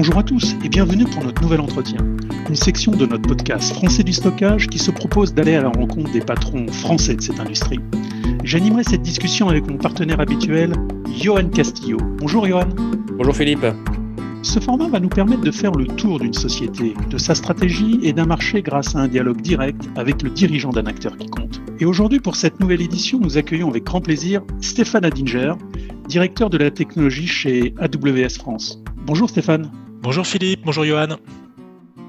Bonjour à tous et bienvenue pour notre nouvel entretien, une section de notre podcast Français du stockage qui se propose d'aller à la rencontre des patrons français de cette industrie. J'animerai cette discussion avec mon partenaire habituel, Johan Castillo. Bonjour Johan. Bonjour Philippe. Ce format va nous permettre de faire le tour d'une société, de sa stratégie et d'un marché grâce à un dialogue direct avec le dirigeant d'un acteur qui compte. Et aujourd'hui, pour cette nouvelle édition, nous accueillons avec grand plaisir Stéphane Adinger, directeur de la technologie chez AWS France. Bonjour Stéphane. Bonjour Philippe, bonjour Johan.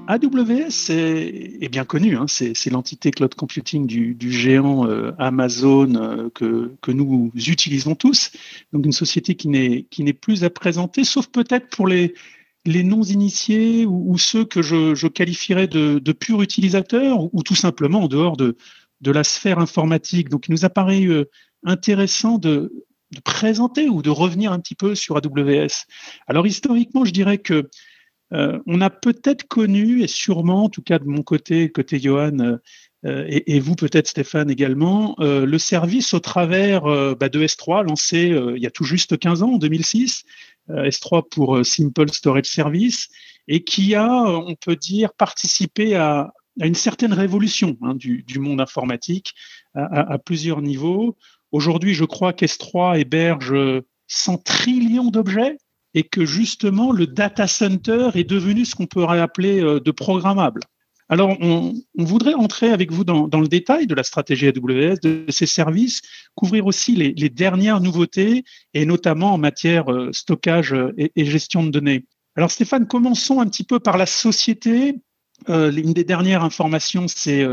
AWS est, bien connu, hein. c'est l'entité cloud computing du, géant euh, Amazon euh, que, nous utilisons tous, donc une société qui n'est plus à présenter, sauf peut-être pour les, non-initiés ou, ceux que je, qualifierais de, purs utilisateurs ou, tout simplement en dehors de, de la sphère informatique. Donc il nous apparaît euh, intéressant de, de présenter ou de revenir un petit peu sur AWS. Alors historiquement, je dirais que euh, on a peut-être connu, et sûrement, en tout cas de mon côté, côté Johan, euh, euh, et, vous peut-être Stéphane également, le service au travers bah, de S3 lancé il y a tout juste 15 ans, en 2006, S3 pour Simple Storage Service, et qui a, on peut dire, participé à, une certaine révolution hein, du, monde informatique à, à plusieurs niveaux. Aujourd'hui, je crois qu'S3 héberge 100 trillions d'objets et que justement le data center est devenu ce qu'on pourrait appeler euh, de programmable. Alors, on, voudrait entrer avec vous dans, le détail de la stratégie AWS, de ses services, couvrir aussi les, dernières nouveautés, et notamment en matière euh, stockage et, gestion de données. Alors, Stéphane, commençons un petit peu par la société. Euh, une des dernières informations, c'est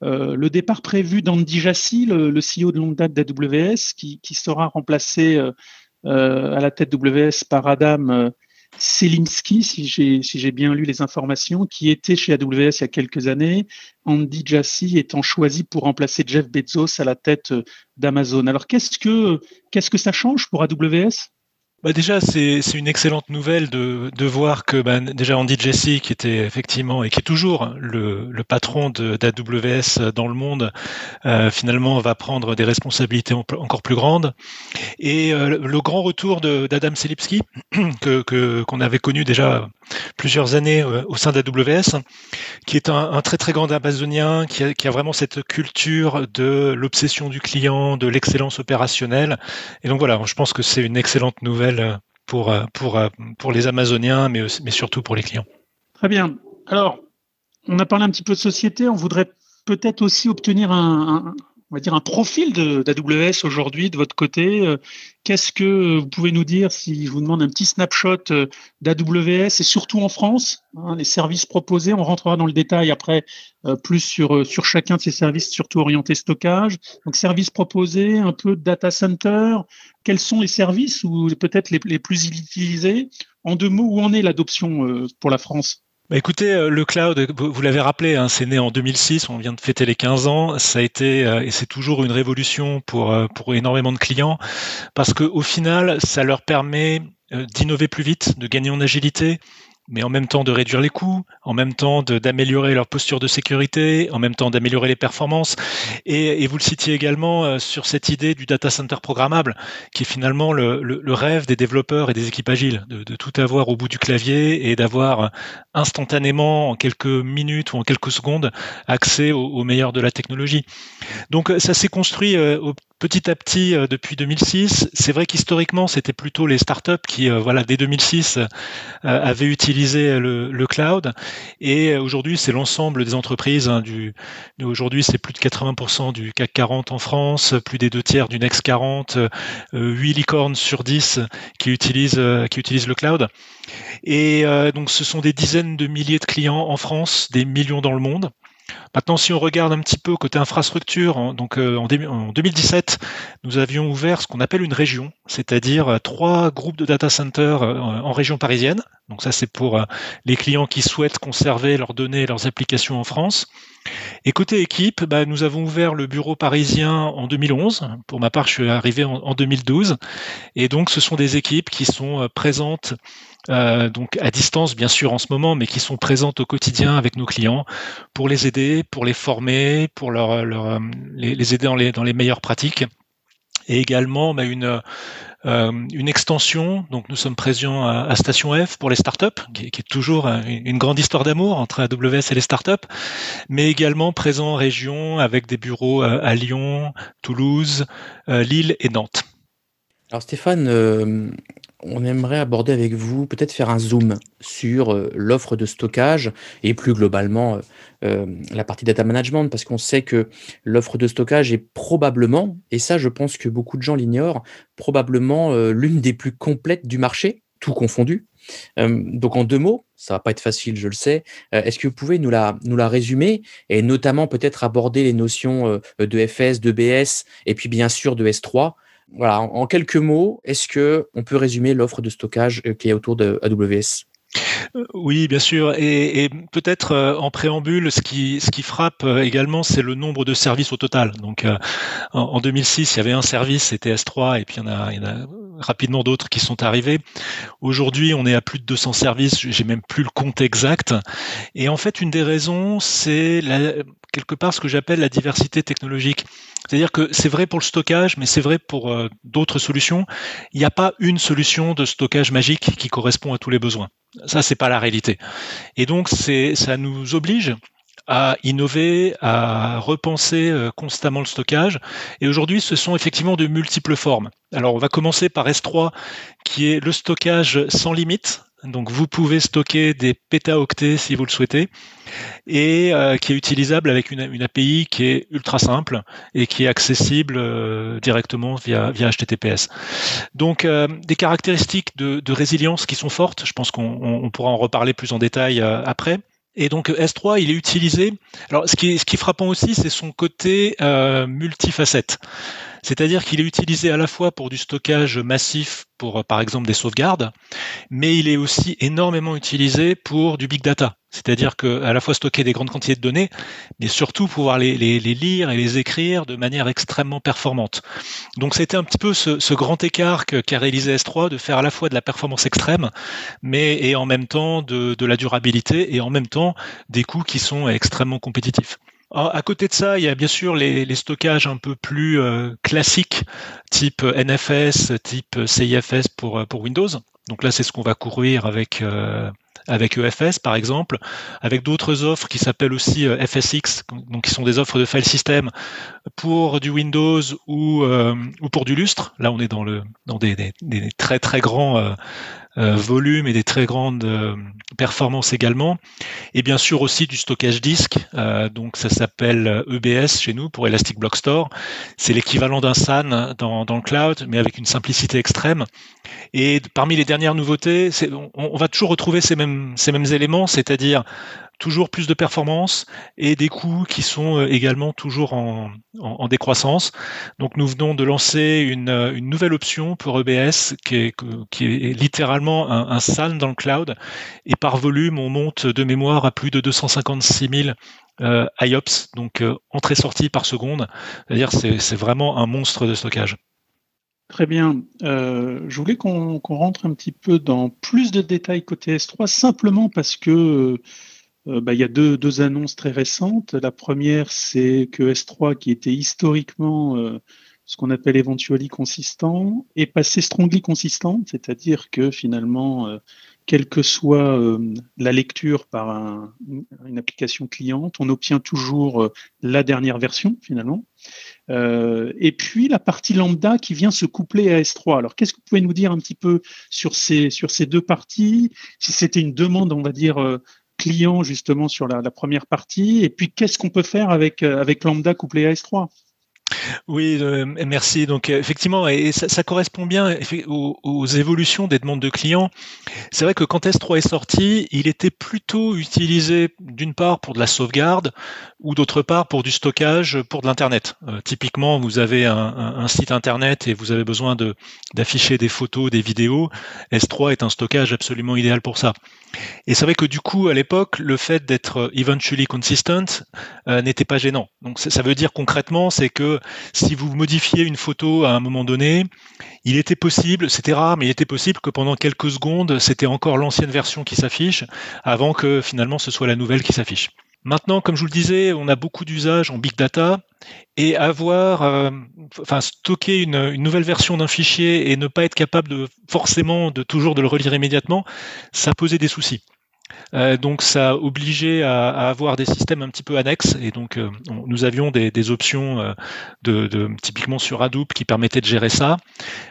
le départ prévu d'Andy Jassy, le, CEO de longue date d'AWS, qui, sera remplacé euh, à la tête WS par Adam euh, Selinski, si j'ai bien lu les informations, qui était chez AWS il y a quelques années, Andy Jassy étant choisi pour remplacer Jeff Bezos à la tête euh, d'Amazon. Alors qu'est-ce que qu'est-ce que ça change pour AWS bah déjà, c'est une excellente nouvelle de, de voir que bah, déjà Andy Jassy, qui était effectivement et qui est toujours le, le patron d'AWS dans le monde, euh, finalement va prendre des responsabilités encore plus grandes. Et euh, le grand retour d'Adam Selipsky, que qu'on avait connu déjà plusieurs années euh, au sein d'AWS, qui est un, un, très très grand amazonien, qui a, qui a vraiment cette culture de l'obsession du client, de l'excellence opérationnelle. Et donc voilà, je pense que c'est une excellente nouvelle pour, euh, pour, euh, pour les Amazoniens, mais, mais surtout pour les clients. Très bien. Alors, on a parlé un petit peu de société. On voudrait peut-être aussi obtenir un, on va dire un profil d'AWS aujourd'hui de votre côté. Euh, qu'est-ce que vous pouvez nous dire si je vous demande un petit snapshot euh, d'AWS et surtout en France, hein, les services proposés? On rentrera dans le détail après euh, plus sur, sur chacun de ces services, surtout orientés stockage. Donc services proposés, un peu de data center. Quels sont les services ou peut-être les, les plus utilisés? En deux mots, où en est l'adoption pour la France? Bah écoutez, euh, le cloud, vous l'avez rappelé, hein, c'est né en 2006, on vient de fêter les 15 ans, ça a été euh, et c'est toujours une révolution pour euh, pour énormément de clients parce que au final, ça leur permet d'innover plus vite, de gagner en agilité, mais en même temps de réduire les coûts, en même temps d'améliorer leur posture de sécurité, en même temps d'améliorer les performances. Et, vous le citiez également euh, sur cette idée du data center programmable, qui est finalement le, le, rêve des développeurs et des équipes agiles, de, tout avoir au bout du clavier et d'avoir instantanément, en quelques minutes ou en quelques secondes, accès au, meilleur de la technologie. Donc ça s'est construit euh, au petit à petit euh, depuis 2006. C'est vrai qu'historiquement, c'était plutôt les startups qui, euh, voilà, dès 2006, euh, avaient utilisé le, cloud. Et aujourd'hui, c'est l'ensemble des entreprises. Hein, du, aujourd'hui, c'est plus de 80% du CAC 40 en France, plus des deux tiers du Next 40, 8 licornes sur 10 qui utilisent, qui utilisent le cloud. Et donc, ce sont des dizaines de milliers de clients en France, des millions dans le monde. Maintenant, si on regarde un petit peu côté infrastructure, donc euh, en, 2017, nous avions ouvert ce qu'on appelle une région, c'est-à-dire euh, trois groupes de data centers euh, en région parisienne. Donc ça, c'est pour les clients qui souhaitent conserver leurs données et leurs applications en France. Et côté équipe, bah, nous avons ouvert le bureau parisien en 2011. Pour ma part, je suis arrivé en, 2012. Et donc, ce sont des équipes qui sont présentes euh, donc à distance bien sûr en ce moment, mais qui sont présentes au quotidien avec nos clients pour les aider, pour les former, pour leur, leur les, aider dans les, dans les meilleures pratiques et également bah, une euh, une extension. Donc nous sommes présents à, Station F pour les startups, qui, est toujours une, grande histoire d'amour entre AWS et les startups, mais également présent en région avec des bureaux à Lyon, Toulouse, Lille et Nantes. Alors Stéphane, on aimerait aborder avec vous, peut-être faire un zoom sur euh, l'offre de stockage et plus globalement euh, euh, la partie data management, parce qu'on sait que l'offre de stockage est probablement, et ça je pense que beaucoup de gens l'ignorent, probablement l'une des plus complètes du marché, tout confondu. donc en deux mots, ça va pas être facile, je le sais. Est-ce que vous pouvez nous la, nous la résumer et notamment peut-être aborder les notions de FS, de BS et puis bien sûr de S3 voilà, en, quelques mots, est-ce que on peut résumer l'offre de stockage euh, qui est autour de AWS euh, oui, bien sûr. Et, peut-être euh, en préambule, ce qui, ce qui frappe également, c'est le nombre de services au total. Donc, en, 2006, il y avait un service, c'était S3, et puis il y en a, il y en a rapidement d'autres qui sont arrivés. Aujourd'hui, on est à plus de 200 services, j'ai même plus le compte exact. Et en fait, une des raisons, c'est quelque part ce que j'appelle la diversité technologique. C'est-à-dire que c'est vrai pour le stockage, mais c'est vrai pour euh, d'autres solutions. Il n'y a pas une solution de stockage magique qui correspond à tous les besoins. Ça, c'est pas la réalité. Et donc, ça nous oblige à innover, à repenser euh, constamment le stockage. Et aujourd'hui, ce sont effectivement de multiples formes. Alors, on va commencer par S3, qui est le stockage sans limite. Donc, vous pouvez stocker des pétaoctets si vous le souhaitez et euh, qui est utilisable avec une, API qui est ultra simple et qui est accessible euh, directement via, via HTTPS. Donc euh, des caractéristiques de, de, résilience qui sont fortes, je pense qu'on pourra en reparler plus en détail après. Et donc S3, il est utilisé. Alors, ce qui est, ce qui est frappant aussi, c'est son côté multifacette. C'est-à-dire qu'il est utilisé à la fois pour du stockage massif, pour par exemple des sauvegardes, mais il est aussi énormément utilisé pour du big data. C'est-à-dire qu'à la fois stocker des grandes quantités de données, mais surtout pouvoir les, lire et les écrire de manière extrêmement performante. Donc c'était un petit peu ce, grand écart qu'a réalisé S3 de faire à la fois de la performance extrême, mais et en même temps de, la durabilité et en même temps des coûts qui sont extrêmement compétitifs. Ah, à côté de ça, il y a bien sûr les, stockages un peu plus euh, classiques, type NFS, type CIFS pour, Windows. Donc là, c'est ce qu'on va courir avec, euh, avec EFS par exemple, avec d'autres offres qui s'appellent aussi euh, FSX, donc qui sont des offres de file system pour du Windows ou, ou pour du Lustre. Là, on est dans, le, dans des, des, très très grands euh, volume et des très grandes euh, performances également. Et bien sûr aussi du stockage disque. Euh, donc ça s'appelle EBS chez nous pour Elastic Block Store. C'est l'équivalent d'un SAN dans, dans, le cloud, mais avec une simplicité extrême. Et parmi les dernières nouveautés, on, on, va toujours retrouver ces mêmes, ces mêmes éléments, c'est-à-dire toujours plus de performance et des coûts qui sont euh, également toujours en, décroissance. Donc nous venons de lancer une, une nouvelle option pour EBS qui est, qui est littéralement un, un, SAN dans le cloud et par volume on monte de mémoire à plus de 256 000 euh, IOPS, donc euh, entrée-sortie par seconde. C'est-à-dire c'est, c'est vraiment un monstre de stockage. Très bien. Euh, je voulais qu'on rentre un petit peu dans plus de détails côté S3, simplement parce que euh, bah, il y a deux, deux, annonces très récentes. La première, c'est que S3, qui était historiquement euh, ce qu'on appelle éventually consistant, est passé strongly consistant, c'est-à-dire que finalement, euh, quelle que soit la lecture par un, une application cliente, on obtient toujours la dernière version finalement. et puis la partie lambda qui vient se coupler à S3. Alors qu'est-ce que vous pouvez nous dire un petit peu sur ces, sur ces deux parties? Si c'était une demande, on va dire, client justement sur la, première partie? Et puis qu'est-ce qu'on peut faire avec, euh, avec Lambda couplé à S3 oui, euh, merci. Donc effectivement, et ça, correspond bien aux, évolutions des demandes de clients. C'est vrai que quand S3 est sorti, il était plutôt utilisé d'une part pour de la sauvegarde ou d'autre part pour du stockage pour de l'internet. Euh, typiquement, vous avez un, site internet et vous avez besoin d'afficher des photos, des vidéos. S3 est un stockage absolument idéal pour ça. Et c'est vrai que du coup, à l'époque, le fait d'être eventually consistent euh, n'était pas gênant. Donc ça veut dire concrètement, c'est que si vous modifiez une photo à un moment donné, il était possible, c'était rare, mais il était possible que pendant quelques secondes, c'était encore l'ancienne version qui s'affiche, avant que finalement ce soit la nouvelle qui s'affiche. Maintenant, comme je vous le disais, on a beaucoup d'usages en big data et avoir, euh, enfin, stocker une, nouvelle version d'un fichier et ne pas être capable de forcément de toujours de le relire immédiatement, ça posait des soucis. Euh, donc ça obligeait à, à, avoir des systèmes un petit peu annexes. Et donc euh, nous avions des, des options euh, de, de, typiquement sur Hadoop qui permettaient de gérer ça,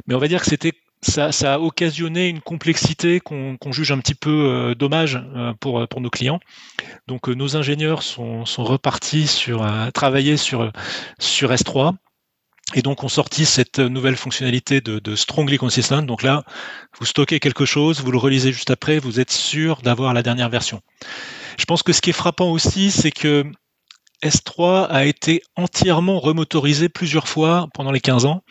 mais on va dire que c'était ça, ça, a occasionné une complexité qu'on juge un petit peu dommage pour, pour nos clients. Donc nos ingénieurs sont, sont repartis sur travailler sur, sur S3 et donc, on sortit cette nouvelle fonctionnalité de, Strongly Consistent. Donc là, vous stockez quelque chose, vous le relisez juste après, vous êtes sûr d'avoir la dernière version. Je pense que ce qui est frappant aussi, c'est que S3 a été entièrement remotorisé plusieurs fois pendant les 15 ans,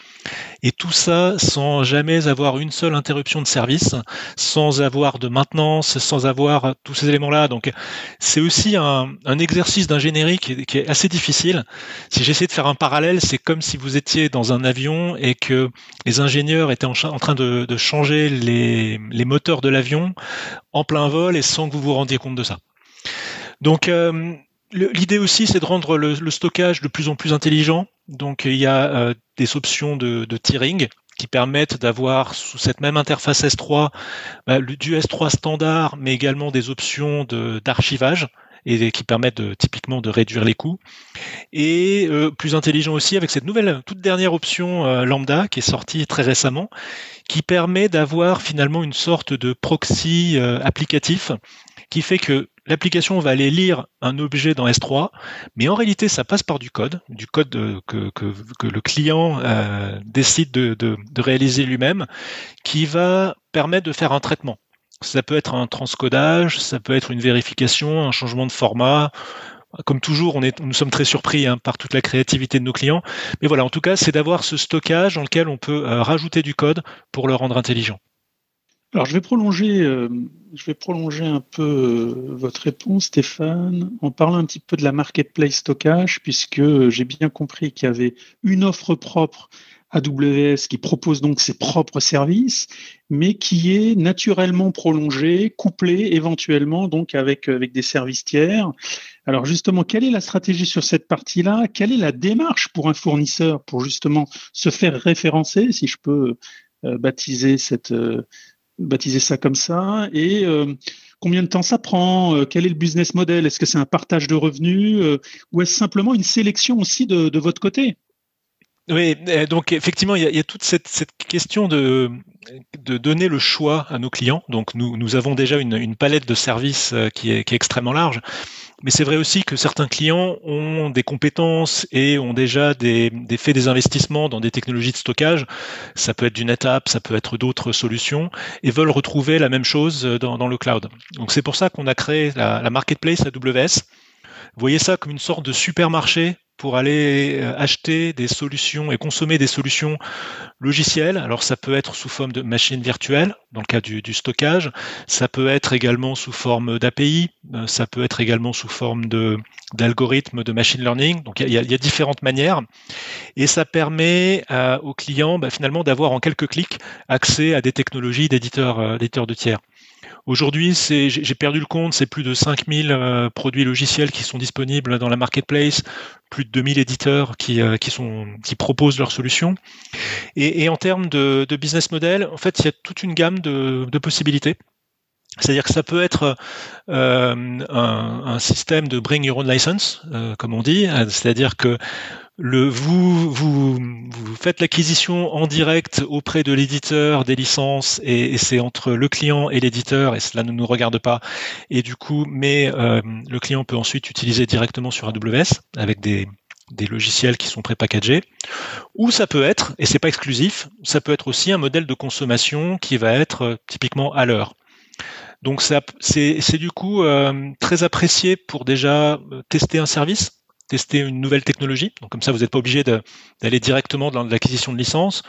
et tout ça sans jamais avoir une seule interruption de service, sans avoir de maintenance, sans avoir tous ces éléments-là. Donc c'est aussi un, exercice d'ingénierie qui, est assez difficile. Si j'essaie de faire un parallèle, c'est comme si vous étiez dans un avion et que les ingénieurs étaient en, train de, changer les, moteurs de l'avion en plein vol et sans que vous vous rendiez compte de ça. Donc euh, L'idée aussi, c'est de rendre le, stockage de plus en plus intelligent. Donc, il y a euh, des options de, de tiering qui permettent d'avoir sous cette même interface S3 bah, du S3 standard, mais également des options d'archivage et qui permettent typiquement de réduire les coûts. Et euh, plus intelligent aussi avec cette nouvelle toute dernière option euh, lambda qui est sortie très récemment, qui permet d'avoir finalement une sorte de proxy applicatif qui fait que l'application va aller lire un objet dans S3, mais en réalité, ça passe par du code, du code que, le client euh, décide de, de, de réaliser lui-même, qui va permettre de faire un traitement. Ça peut être un transcodage, ça peut être une vérification, un changement de format. Comme toujours, nous sommes très surpris hein, par toute la créativité de nos clients. Mais voilà, en tout cas, c'est d'avoir ce stockage dans lequel on peut euh, rajouter du code pour le rendre intelligent. Alors, je vais prolonger, euh, je vais prolonger un peu euh, votre réponse, Stéphane, en parlant un petit peu de la marketplace stockage, puisque j'ai bien compris qu'il y avait une offre propre AWS qui propose donc ses propres services, mais qui est naturellement prolongée, couplée éventuellement donc avec, avec des services tiers. Alors justement, quelle est la stratégie sur cette partie-là? Quelle est la démarche pour un fournisseur pour justement se faire référencer, si je peux euh, baptiser cette, baptiser ça comme ça? Et euh, combien de temps ça prend? Euh, Quel est le business model? Est-ce que c'est un partage de revenus? Euh, ou est-ce simplement une sélection aussi de, votre côté? Oui, donc effectivement, il y a, toute cette, question de, de donner le choix à nos clients. Donc nous, nous avons déjà une, une palette de services qui est, qui est extrêmement large. Mais c'est vrai aussi que certains clients ont des compétences et ont déjà des, des fait des investissements dans des technologies de stockage. Ça peut être du NetApp, ça peut être d'autres solutions et veulent retrouver la même chose dans, dans le cloud. Donc c'est pour ça qu'on a créé la, la marketplace AWS. Voyez ça comme une sorte de supermarché pour aller euh, acheter des solutions et consommer des solutions logicielles. Alors ça peut être sous forme de machine virtuelle, dans le cas du, stockage, ça peut être également sous forme d'API, euh, ça peut être également sous forme d'algorithmes de machine learning. Donc il y, a, différentes manières et ça permet euh, aux clients bah, finalement d'avoir en quelques clics accès à des technologies d'éditeurs de tiers. Aujourd'hui, j'ai perdu le compte, c'est plus de 5000 euh, produits logiciels qui sont disponibles dans la marketplace, plus de 2000 éditeurs qui, euh, qui, proposent leurs solutions. Et, en termes de, business model, en fait, il y a toute une gamme de, possibilités. C'est-à-dire que ça peut être euh, un, système de bring your own license, comme on dit, c'est-à-dire que le, vous, vous, vous faites l'acquisition en direct auprès de l'éditeur des licences et, c'est entre le client et l'éditeur et cela ne nous regarde pas. Et du coup, mais euh, le client peut ensuite utiliser directement sur AWS avec des, des logiciels qui sont prépackagés. Ou ça peut être, et c'est pas exclusif, ça peut être aussi un modèle de consommation qui va être euh, typiquement à l'heure. Donc c'est du coup euh, très apprécié pour déjà tester un service? Tester une nouvelle technologie. Donc comme ça, vous n'êtes pas obligé d'aller directement dans l'acquisition de licence.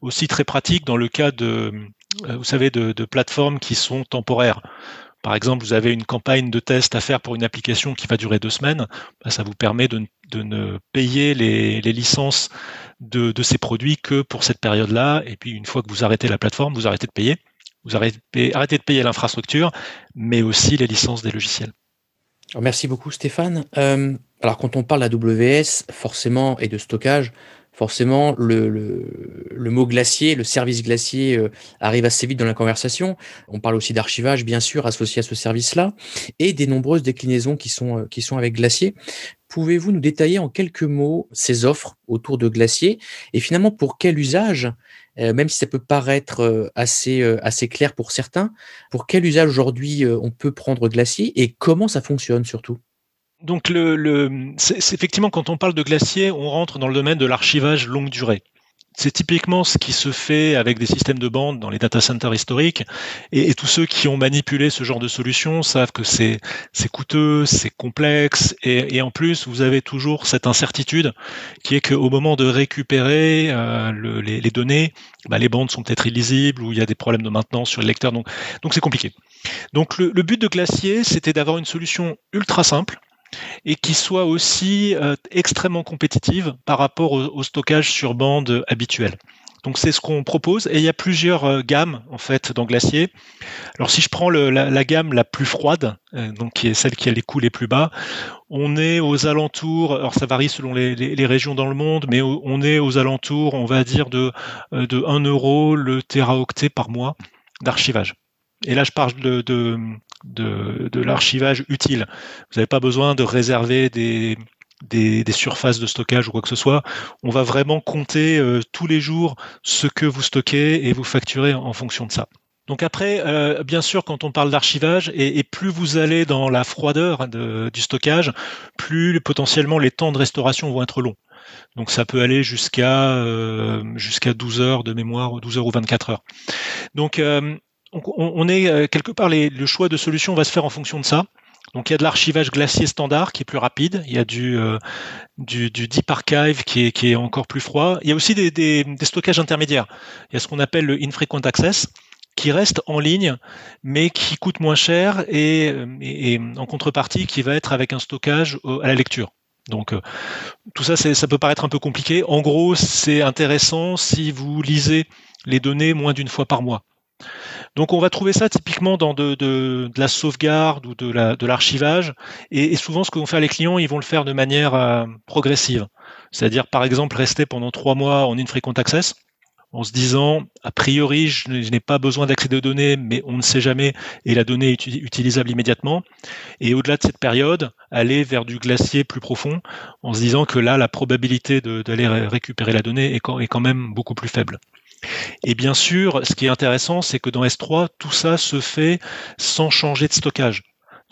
Aussi très pratique dans le cas de, euh, vous savez, de, plateformes qui sont temporaires. Par exemple, vous avez une campagne de test à faire pour une application qui va durer deux semaines. Bah, ça vous permet de, ne payer les, licences de, ces produits que pour cette période-là. Et puis, une fois que vous arrêtez la plateforme, vous arrêtez de payer. Vous arrêtez de payer l'infrastructure, mais aussi les licences des logiciels. Merci beaucoup Stéphane. Euh, alors quand on parle d'AWS, forcément, et de stockage, forcément, le, mot glacier, le service glacier euh, arrive assez vite dans la conversation. On parle aussi d'archivage, bien sûr, associé à ce service-là, et des nombreuses déclinaisons qui sont, euh, avec glacier. Pouvez-vous nous détailler en quelques mots ces offres autour de glacier? Et finalement pour quel usage même si ça peut paraître assez, assez clair pour certains, pour quel usage aujourd'hui on peut prendre glacier et comment ça fonctionne surtout? Donc, le, c'est effectivement quand on parle de glacier, on rentre dans le domaine de l'archivage longue durée. C'est typiquement ce qui se fait avec des systèmes de bande dans les data centers historiques. Et, tous ceux qui ont manipulé ce genre de solution savent que c'est coûteux, c'est complexe. Et, en plus, vous avez toujours cette incertitude qui est qu'au moment de récupérer euh, les, données, bah, les bandes sont peut-être illisibles ou il y a des problèmes de maintenance sur le lecteur. Donc, donc c'est compliqué. Donc, le but de Glacier, c'était d'avoir une solution ultra simple et qui soit aussi euh, extrêmement compétitive par rapport au, stockage sur bande habituel. Donc c'est ce qu'on propose et il y a plusieurs euh, gammes en fait dans Glacier. Alors si je prends la, gamme la plus froide, euh, donc qui est celle qui a les coûts les plus bas, on est aux alentours, alors ça varie selon les, régions dans le monde, mais on est aux alentours, on va dire de, de 1 euro le teraoctet par mois d'archivage. Et là, je parle de, l'archivage utile. Vous n'avez pas besoin de réserver des, surfaces de stockage ou quoi que ce soit. On va vraiment compter euh, tous les jours ce que vous stockez et vous facturer en, fonction de ça. Donc après, euh, bien sûr, quand on parle d'archivage, et, plus vous allez dans la froideur du stockage, plus potentiellement les temps de restauration vont être longs. Donc ça peut aller jusqu'à euh, jusqu'à 12 heures de mémoire, 12 heures ou 24 heures. Donc on, est euh, quelque part, le choix de solution va se faire en fonction de ça. Donc il y a de l'archivage glacier standard qui est plus rapide, il y a du, euh, deep archive qui est, encore plus froid. Il y a aussi des, stockages intermédiaires. Il y a ce qu'on appelle le infrequent access qui reste en ligne, mais qui coûte moins cher et, et, en contrepartie qui va être avec un stockage à la lecture. Donc tout ça, ça peut paraître un peu compliqué. En gros, c'est intéressant si vous lisez les données moins d'une fois par mois. Donc on va trouver ça typiquement dans de, la sauvegarde ou de l'archivage. et, souvent, ce que vont faire les clients, ils vont le faire de manière euh, progressive. C'est-à-dire, par exemple, rester pendant trois mois en infrequent access en se disant, a priori, je n'ai pas besoin d'accéder aux données, mais on ne sait jamais, et la donnée est utilisable immédiatement. Et au-delà de cette période, aller vers du glacier plus profond, en se disant que là, la probabilité d'aller récupérer la donnée est quand même beaucoup plus faible. Et bien sûr, ce qui est intéressant, c'est que dans S3, tout ça se fait sans changer de stockage.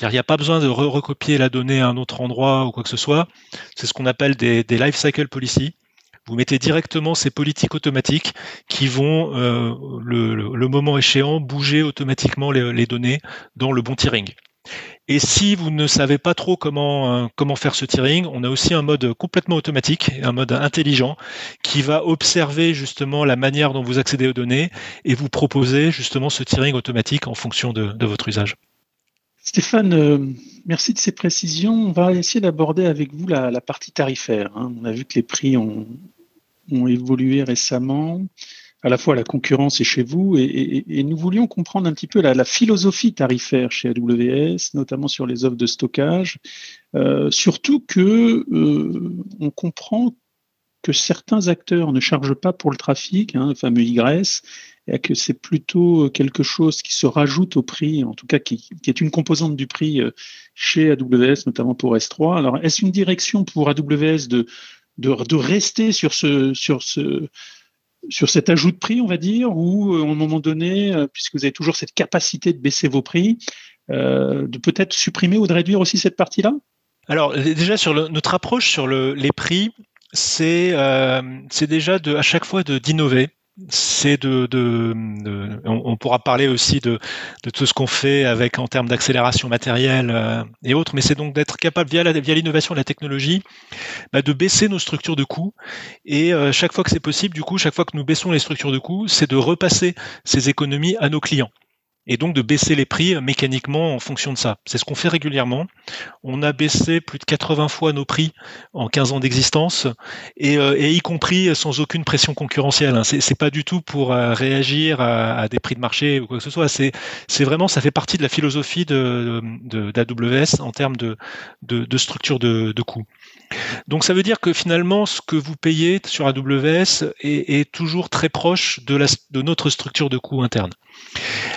Il n'y a pas besoin de recopier la donnée à un autre endroit ou quoi que ce soit. C'est ce qu'on appelle des, des life cycle policy. Vous mettez directement ces politiques automatiques qui vont, euh, le, moment échéant, bouger automatiquement les, données dans le bon tiering. Et si vous ne savez pas trop comment, euh, comment faire ce tiering, on a aussi un mode complètement automatique, un mode intelligent, qui va observer justement la manière dont vous accédez aux données et vous proposer justement ce tiering automatique en fonction de, votre usage. Stéphane, euh, merci de ces précisions. On va essayer d'aborder avec vous la, partie tarifaire. Hein. On a vu que les prix ont, ont évolué récemment à la fois la concurrence est chez vous et, nous voulions comprendre un petit peu la, philosophie tarifaire chez AWS, notamment sur les offres de stockage, euh, surtout que euh, on comprend que certains acteurs ne chargent pas pour le trafic, hein, le fameux YS, et que c'est plutôt quelque chose qui se rajoute au prix, en tout cas qui, est une composante du prix euh, chez AWS, notamment pour S3. Alors, est-ce une direction pour AWS de, de rester sur ce, sur ce, sur cet ajout de prix, on va dire, ou euh, à un moment donné, euh, puisque vous avez toujours cette capacité de baisser vos prix, euh, de peut-être supprimer ou de réduire aussi cette partie-là? Alors déjà sur notre approche sur les prix, c'est déjà de, à chaque fois d'innover c'est de, on, pourra parler aussi de, tout ce qu'on fait avec en termes d'accélération matérielle euh, et autres, mais c'est donc d'être capable via l'innovation de la technologie bah, de baisser nos structures de coûts et euh, chaque fois que c'est possible, du coup, chaque fois que nous baissons les structures de coûts, c'est de repasser ces économies à nos clients. Et donc de baisser les prix mécaniquement en fonction de ça. C'est ce qu'on fait régulièrement. On a baissé plus de 80 fois nos prix en 15 ans d'existence, et, euh, y compris sans aucune pression concurrentielle. Hein. C'est pas du tout pour euh, réagir à, des prix de marché ou quoi que ce soit. C'est vraiment, ça fait partie de la philosophie d'AWS en termes de, structure de, coûts. Donc ça veut dire que finalement, ce que vous payez sur AWS est, toujours très proche de notre structure de coûts interne.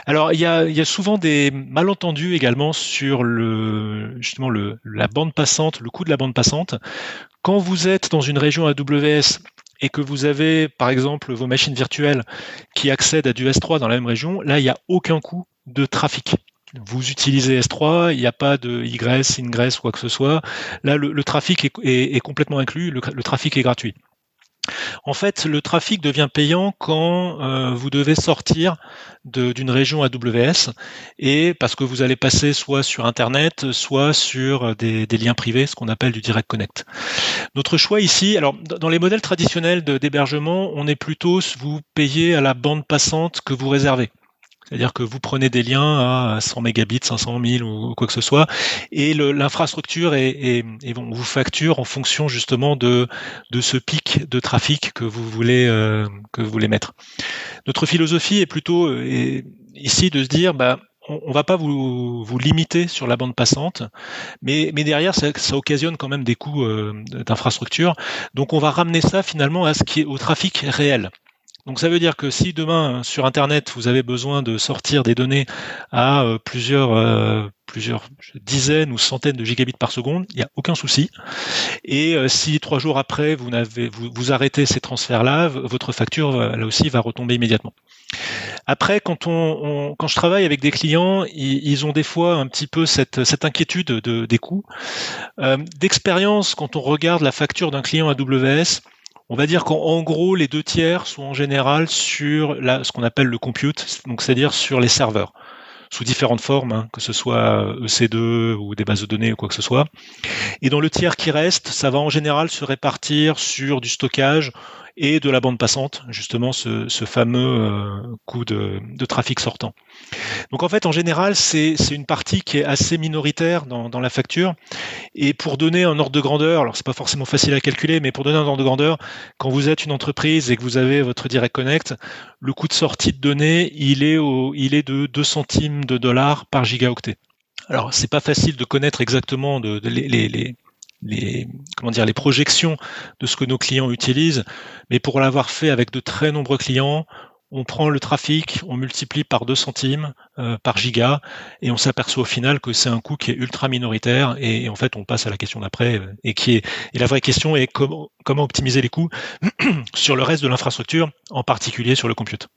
Alors, il y, a, souvent des malentendus également sur le, justement la bande passante, le coût de la bande passante. Quand vous êtes dans une région AWS et que vous avez, par exemple, vos machines virtuelles qui accèdent à du S3 dans la même région, là, il n'y a aucun coût de trafic. Vous utilisez S3, il n'y a pas de Y, ingress, quoi que ce soit. Là, le, trafic est, complètement inclus, le trafic est gratuit. En fait, le trafic devient payant quand euh, vous devez sortir d'une région AWS et parce que vous allez passer soit sur Internet, soit sur des, liens privés, ce qu'on appelle du Direct Connect. Notre choix ici, alors dans les modèles traditionnels d'hébergement, on est plutôt vous payez à la bande passante que vous réservez. C'est-à-dire que vous prenez des liens à 100 mégabits, 500 000 ou quoi que ce soit, et l'infrastructure et, vous facture en fonction justement de, ce pic de trafic que vous voulez euh, que vous voulez mettre. Notre philosophie est plutôt euh, ici de se dire, bah, on, on va pas vous, limiter sur la bande passante, mais, mais derrière ça, ça occasionne quand même des coûts euh, d'infrastructure. Donc on va ramener ça finalement à ce qui est au trafic réel. Donc ça veut dire que si demain sur Internet vous avez besoin de sortir des données à euh, plusieurs, euh, plusieurs dizaines ou centaines de gigabits par seconde, il n'y a aucun souci. Et euh, si trois jours après vous, n'avez, vous, arrêtez ces transferts-là, votre facture là aussi va retomber immédiatement. Après, quand, on, quand je travaille avec des clients, ils, ont des fois un petit peu cette, cette inquiétude de, des coûts. d'expérience, quand on regarde la facture d'un client AWS, on va dire qu'en gros, les deux tiers sont en général sur la, ce qu'on appelle le compute, donc c'est-à-dire sur les serveurs, sous différentes formes, hein, que ce soit EC2 ou des bases de données ou quoi que ce soit. Et dans le tiers qui reste, ça va en général se répartir sur du stockage et de la bande passante, justement ce, fameux euh, coût de, trafic sortant. Donc en fait, en général, c'est une partie qui est assez minoritaire dans, la facture. Et pour donner un ordre de grandeur, alors c'est pas forcément facile à calculer, mais pour donner un ordre de grandeur, quand vous êtes une entreprise et que vous avez votre Direct Connect, le coût de sortie de données, il est, au, il est de 2 centimes de dollars par gigaoctet. Alors, c'est pas facile de connaître exactement de, les, les, comment dire, les projections de ce que nos clients utilisent, mais pour l'avoir fait avec de très nombreux clients, on prend le trafic, on multiplie par 2 centimes euh, par giga, et on s'aperçoit au final que c'est un coût qui est ultra minoritaire, et, en fait on passe à la question d'après, euh, et qui est et la vraie question est comment, comment optimiser les coûts sur le reste de l'infrastructure, en particulier sur le compute.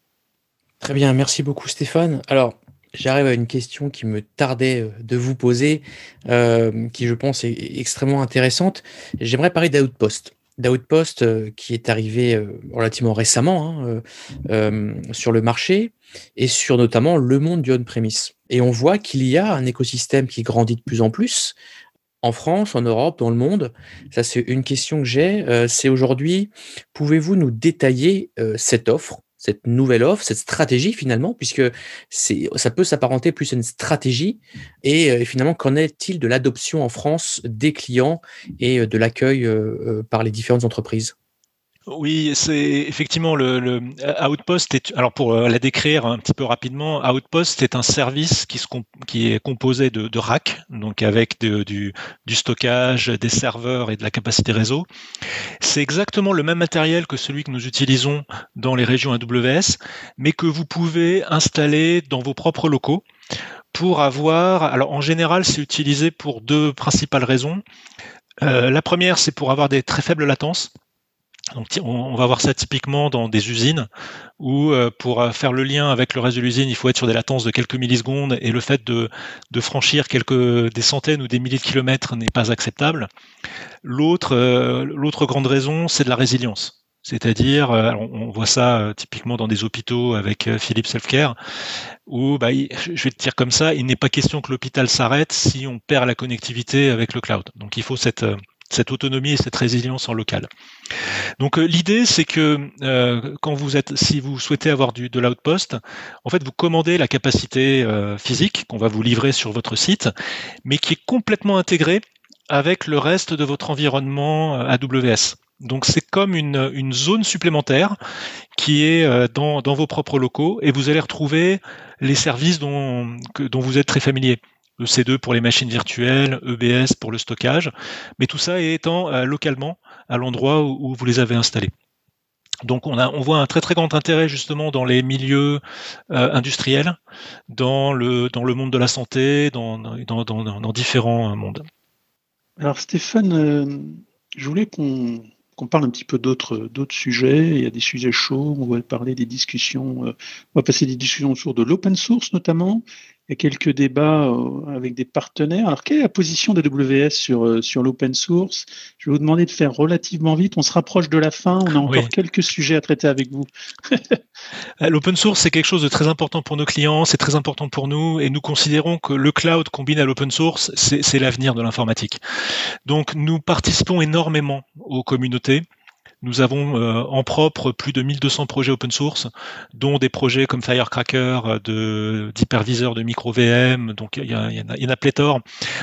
Très bien, merci beaucoup Stéphane. Alors, J'arrive à une question qui me tardait euh, de vous poser, euh, qui je pense est extrêmement intéressante. J'aimerais parler d'Outpost. D'Outpost euh, qui est arrivé relativement récemment hein, sur le marché et sur notamment le monde du on-premise. Et on voit qu'il y a un écosystème qui grandit de plus en plus en France, en Europe, dans le monde. Ça, c'est une question que j'ai. c'est aujourd'hui, pouvez-vous nous détailler cette offre? Cette nouvelle offre, cette stratégie finalement, puisque ça peut s'apparenter plus à une stratégie. Et euh, finalement, qu'en est-il de l'adoption en France des clients et euh, de l'accueil euh, par les différentes entreprises? Oui, c'est effectivement le, le, Outpost. Est, alors pour la décrire un petit peu rapidement, Outpost est un service qui, se, qui est composé de, racks, donc avec du, stockage, des serveurs et de la capacité réseau. C'est exactement le même matériel que celui que nous utilisons dans les régions AWS, mais que vous pouvez installer dans vos propres locaux pour avoir. Alors en général, c'est utilisé pour deux principales raisons. Euh, la première, c'est pour avoir des très faibles latences on, va voir ça typiquement dans des usines où euh, pour euh, faire le lien avec le reste de l'usine, il faut être sur des latences de quelques millisecondes et le fait de, franchir quelques des centaines ou des milliers de kilomètres n'est pas acceptable. L'autre euh, grande raison, c'est de la résilience. C'est-à-dire, on voit ça typiquement dans des hôpitaux avec Philippe Selfcare, où, bah, je vais te dire comme ça, il n'est pas question que l'hôpital s'arrête si on perd la connectivité avec le cloud. Donc il faut cette, cette autonomie et cette résilience en local. Donc l'idée, c'est que quand vous êtes, si vous souhaitez avoir du, de l'outpost, en fait, vous commandez la capacité physique qu'on va vous livrer sur votre site, mais qui est complètement intégrée avec le reste de votre environnement AWS. Donc c'est comme une, zone supplémentaire qui est euh, dans, vos propres locaux et vous allez retrouver les services dont, dont vous êtes très familier. EC2 pour les machines virtuelles, EBS pour le stockage, mais tout ça étant euh, localement à l'endroit où, vous les avez installés. Donc on, voit un très très grand intérêt justement dans les milieux euh, industriels, dans le, monde de la santé, dans, dans, dans, différents mondes. Alors Stéphane, je voulais qu'on parle un petit peu d'autres sujets. Il y a des sujets chauds. On va parler des discussions. Euh, on va passer des discussions autour de l'open source notamment. Il y a quelques débats euh, avec des partenaires. Alors, quelle est la position d'AWS sur, euh, sur l'open source? Je vais vous demander de faire relativement vite. On se rapproche de la fin. On a encore quelques sujets à traiter avec vous. L'open source, c'est quelque chose de très important pour nos clients, c'est très important pour nous, et nous considérons que le cloud combiné à l'open source, c'est l'avenir de l'informatique. Donc, nous participons énormément aux communautés. Nous avons euh, en propre plus de 1200 projets open source, dont des projets comme Firecracker, euh, de d'hyperviseurs de micro VM. Donc il y, en a, y pléthore.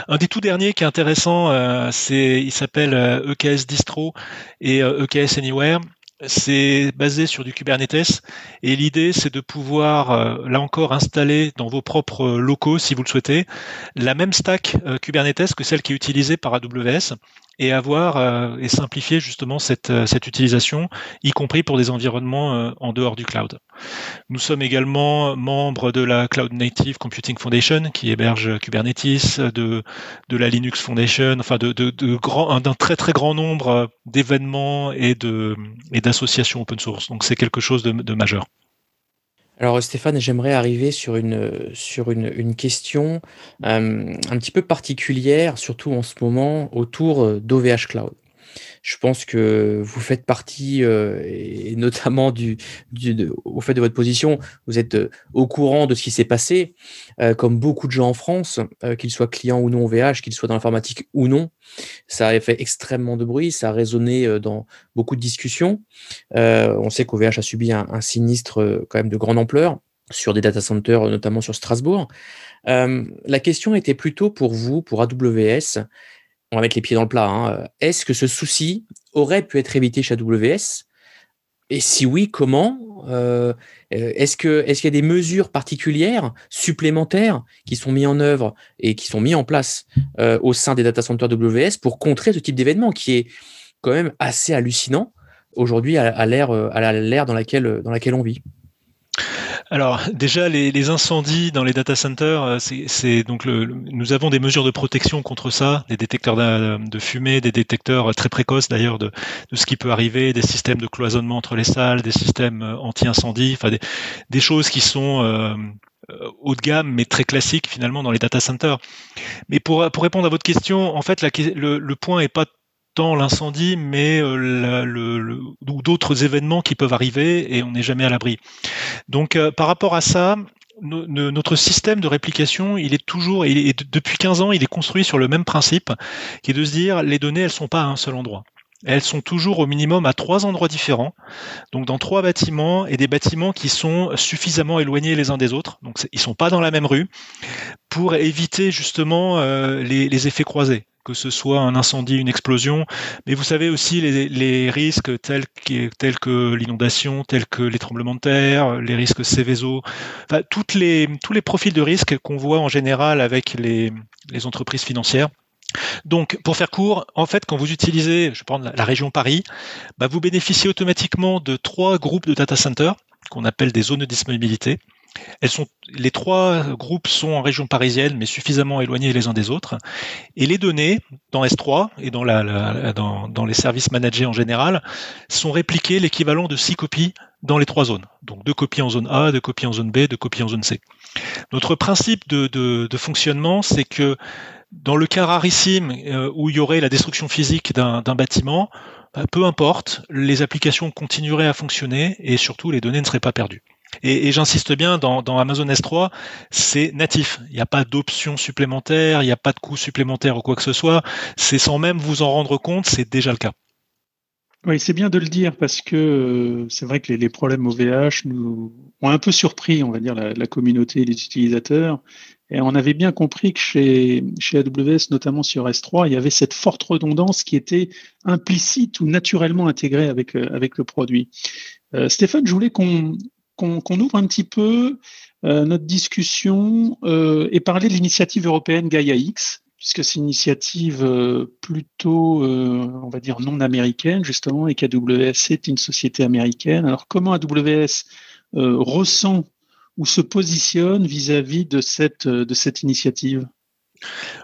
Un des tout derniers qui est intéressant, euh, c'est il s'appelle EKS e Distro et EKS e Anywhere c'est basé sur du Kubernetes et l'idée c'est de pouvoir là encore installer dans vos propres locaux si vous le souhaitez la même stack Kubernetes que celle qui est utilisée par AWS et avoir euh, et simplifier justement cette, euh, cette utilisation, y compris pour des environnements euh, en dehors du cloud. Nous sommes également membres de la Cloud Native Computing Foundation qui héberge Kubernetes, de, de la Linux Foundation, enfin de, de, de grand, d'un très très grand nombre d'événements et de et d'associations open source. Donc c'est quelque chose de, de majeur. Alors Stéphane, j'aimerais arriver sur une, sur une, une question euh, un petit peu particulière, surtout en ce moment, autour euh, d'OVH Cloud. Je pense que vous faites partie, euh, et notamment au fait de votre position, vous êtes euh, au courant de ce qui s'est passé, euh, comme beaucoup de gens en France, qu'ils soient clients ou non OVH, qu'ils soient dans l'informatique ou non. Ça a fait extrêmement de bruit, ça a résonné dans beaucoup de discussions. on sait qu'OVH a subi un, un, sinistre quand même de grande ampleur sur des data centers, notamment sur Strasbourg. la question était plutôt pour vous, pour AWS, on va mettre les pieds dans le plat. Hein. Est-ce que ce souci aurait pu être évité chez AWS Et si oui, comment? Euh, Est-ce que est-ce qu'il y a des mesures particulières supplémentaires qui sont mises en œuvre et qui sont mises en place euh, au sein des data centers AWS pour contrer ce type d'événement qui est quand même assez hallucinant aujourd'hui à, l'ère dans laquelle on vit? Alors déjà les, incendies dans les data centers, euh, c'est donc le, nous avons des mesures de protection contre ça, des détecteurs de, fumée, des détecteurs très précoces d'ailleurs de, ce qui peut arriver, des systèmes de cloisonnement entre les salles, des systèmes euh, anti-incendie, enfin des, choses qui sont euh, haut de gamme mais très classiques finalement dans les data centers. Mais pour, pour répondre à votre question, en fait le, le point est pas tant l'incendie, mais euh, ou d'autres événements qui peuvent arriver et on n'est jamais à l'abri. Donc euh, par rapport à ça, notre système de réplication, il est toujours, et depuis 15 ans, il est construit sur le même principe, qui est de se dire les données, elles sont pas à un seul endroit. Elles sont toujours au minimum à trois endroits différents, donc dans trois bâtiments et des bâtiments qui sont suffisamment éloignés les uns des autres. Donc ils sont pas dans la même rue pour éviter justement euh, les effets croisés que ce soit un incendie, une explosion, mais vous savez aussi les, risques tels, que l'inondation, tels que les tremblements de terre, les risques Céveso, enfin, tous les profils de risque qu'on voit en général avec les, les entreprises financières. Donc, pour faire court, en fait, quand vous utilisez, je prends la région Paris, bah, vous bénéficiez automatiquement de trois groupes de data centers qu'on appelle des zones de disponibilité. Elles sont, les trois groupes sont en région parisienne, mais suffisamment éloignés les uns des autres. Et les données dans S3 et dans, la, dans, dans, les services managés en général sont répliquées l'équivalent de six copies dans les trois zones. Donc deux copies en zone A, deux copies en zone B, deux copies en zone C. Notre principe de fonctionnement, c'est que dans le cas rarissime euh, où il y aurait la destruction physique d'un bâtiment, bah, peu importe, les applications continueraient à fonctionner et surtout les données ne seraient pas perdues. Et, j'insiste bien, dans, Amazon S3, c'est natif. Il n'y a pas d'options supplémentaires, il n'y a pas de coûts supplémentaires ou quoi que ce soit. C'est sans même vous en rendre compte, c'est déjà le cas. Oui, c'est bien de le dire parce que euh, c'est vrai que les, problèmes OVH nous ont un peu surpris, on va dire, la, la communauté et les utilisateurs. Et on avait bien compris que chez, chez AWS, notamment sur S3, il y avait cette forte redondance qui était implicite ou naturellement intégrée avec, euh, avec le produit. Euh, Stéphane, je voulais qu'on qu'on ouvre un petit peu euh, notre discussion et parler de l'initiative européenne Gaia X, puisque c'est une initiative plutôt, on va dire, non américaine, justement, et qu'AWS est une société américaine. Alors, comment AWS ressent ou se positionne vis-à-vis de cette initiative?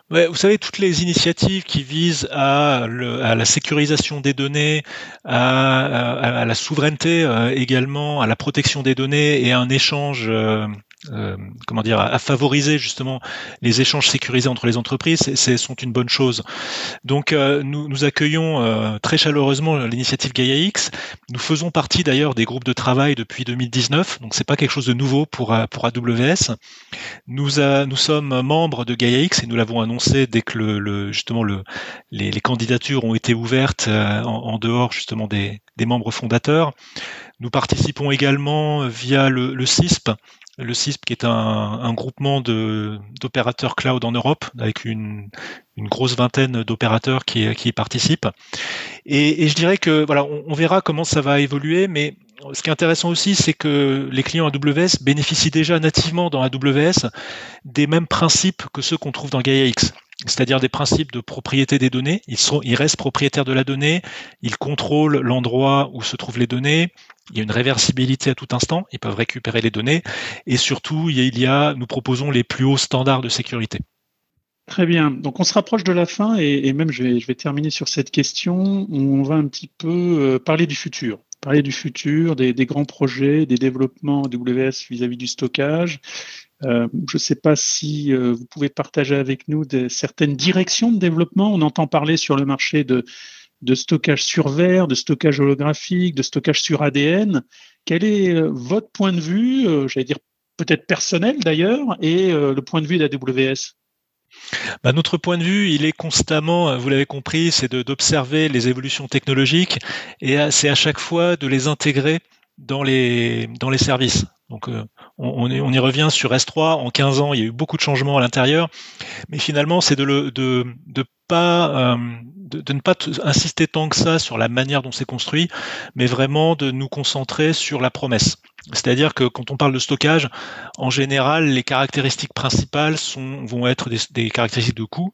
Vous savez, toutes les initiatives qui visent à, la sécurisation des données, à, à, la souveraineté euh, également, à la protection des données et à un échange euh, euh, comment dire, à, favoriser justement les échanges sécurisés entre les entreprises, c'est sont une bonne chose. Donc euh, nous, accueillons euh, très chaleureusement l'initiative Gaia X. Nous faisons partie d'ailleurs des groupes de travail depuis 2019, donc c'est pas quelque chose de nouveau pour pour AWS. Nous nous sommes membres de Gaia X et nous l'avons annoncé dès que justement le, les, candidatures ont été ouvertes en, dehors justement des, membres fondateurs. Nous participons également via le CISP, le CISP qui est un, groupement d'opérateurs cloud en Europe avec une, grosse vingtaine d'opérateurs qui, y participent. Et, je dirais que voilà, on, verra comment ça va évoluer, mais ce qui est intéressant aussi, c'est que les clients AWS bénéficient déjà nativement dans AWS des mêmes principes que ceux qu'on trouve dans GaiaX c'est-à-dire des principes de propriété des données. Ils, restent propriétaires de la donnée, ils contrôlent l'endroit où se trouvent les données, il y a une réversibilité à tout instant, ils peuvent récupérer les données, et surtout, il y a, nous proposons les plus hauts standards de sécurité. Très bien. Donc on se rapproche de la fin et, même je vais, terminer sur cette question. On va un petit peu euh, parler du futur. Parler du futur, des, grands projets, des développements AWS vis-à-vis du stockage. Euh, je ne sais pas si euh, vous pouvez partager avec nous certaines directions de développement. On entend parler sur le marché de, de stockage sur verre, de stockage holographique, de stockage sur ADN. Quel est euh, votre point de vue, euh, j'allais dire peut-être personnel d'ailleurs, et euh, le point de vue d'AWS bah, notre point de vue, il est constamment, vous l'avez compris, c'est d'observer les évolutions technologiques et c'est à chaque fois de les intégrer dans les, dans les services. Donc on, y revient sur S3. En 15 ans, il y a eu beaucoup de changements à l'intérieur, mais finalement, c'est de, de, de pas de, ne pas insister tant que ça sur la manière dont c'est construit, mais vraiment de nous concentrer sur la promesse. C'est-à-dire que quand on parle de stockage, en général, les caractéristiques principales vont être des, caractéristiques de coût,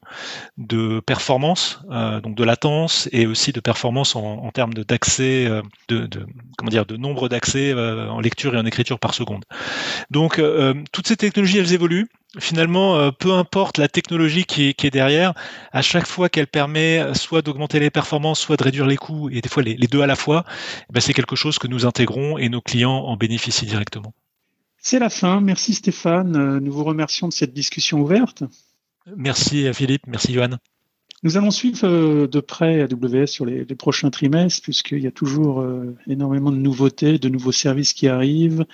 de performance, euh, donc de latence, et aussi de performance en, termes d'accès, euh, de, comment dire, de nombre d'accès euh, en lecture et en écriture par seconde. Donc, toutes ces technologies, elles évoluent finalement, euh, peu importe la technologie qui est, derrière, à chaque fois qu'elle permet euh, soit d'augmenter les performances, soit de réduire les coûts, et des fois les, deux à la fois, eh ben, c'est quelque chose que nous intégrons et nos clients en bénéficient directement. C'est la fin. Merci Stéphane. Euh, nous vous remercions de cette discussion ouverte. Merci Philippe. Merci Johan. Nous allons suivre euh, de près AWS sur les, prochains trimestres, puisqu'il y a toujours euh, énormément de nouveautés, de nouveaux services qui arrivent.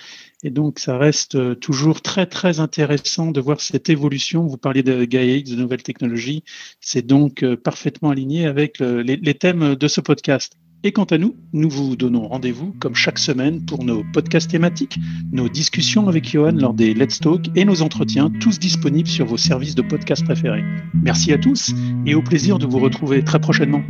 Et donc, ça reste euh, toujours très, très intéressant de voir cette évolution. Vous parliez de GAIA, de nouvelles technologies. C'est donc parfaitement aligné avec les thèmes de ce podcast. Et quant à nous, nous vous donnons rendez-vous comme chaque semaine pour nos podcasts thématiques, nos discussions avec Johan lors des Let's Talk et nos entretiens, tous disponibles sur vos services de podcast préférés. Merci à tous et au plaisir de vous retrouver très prochainement.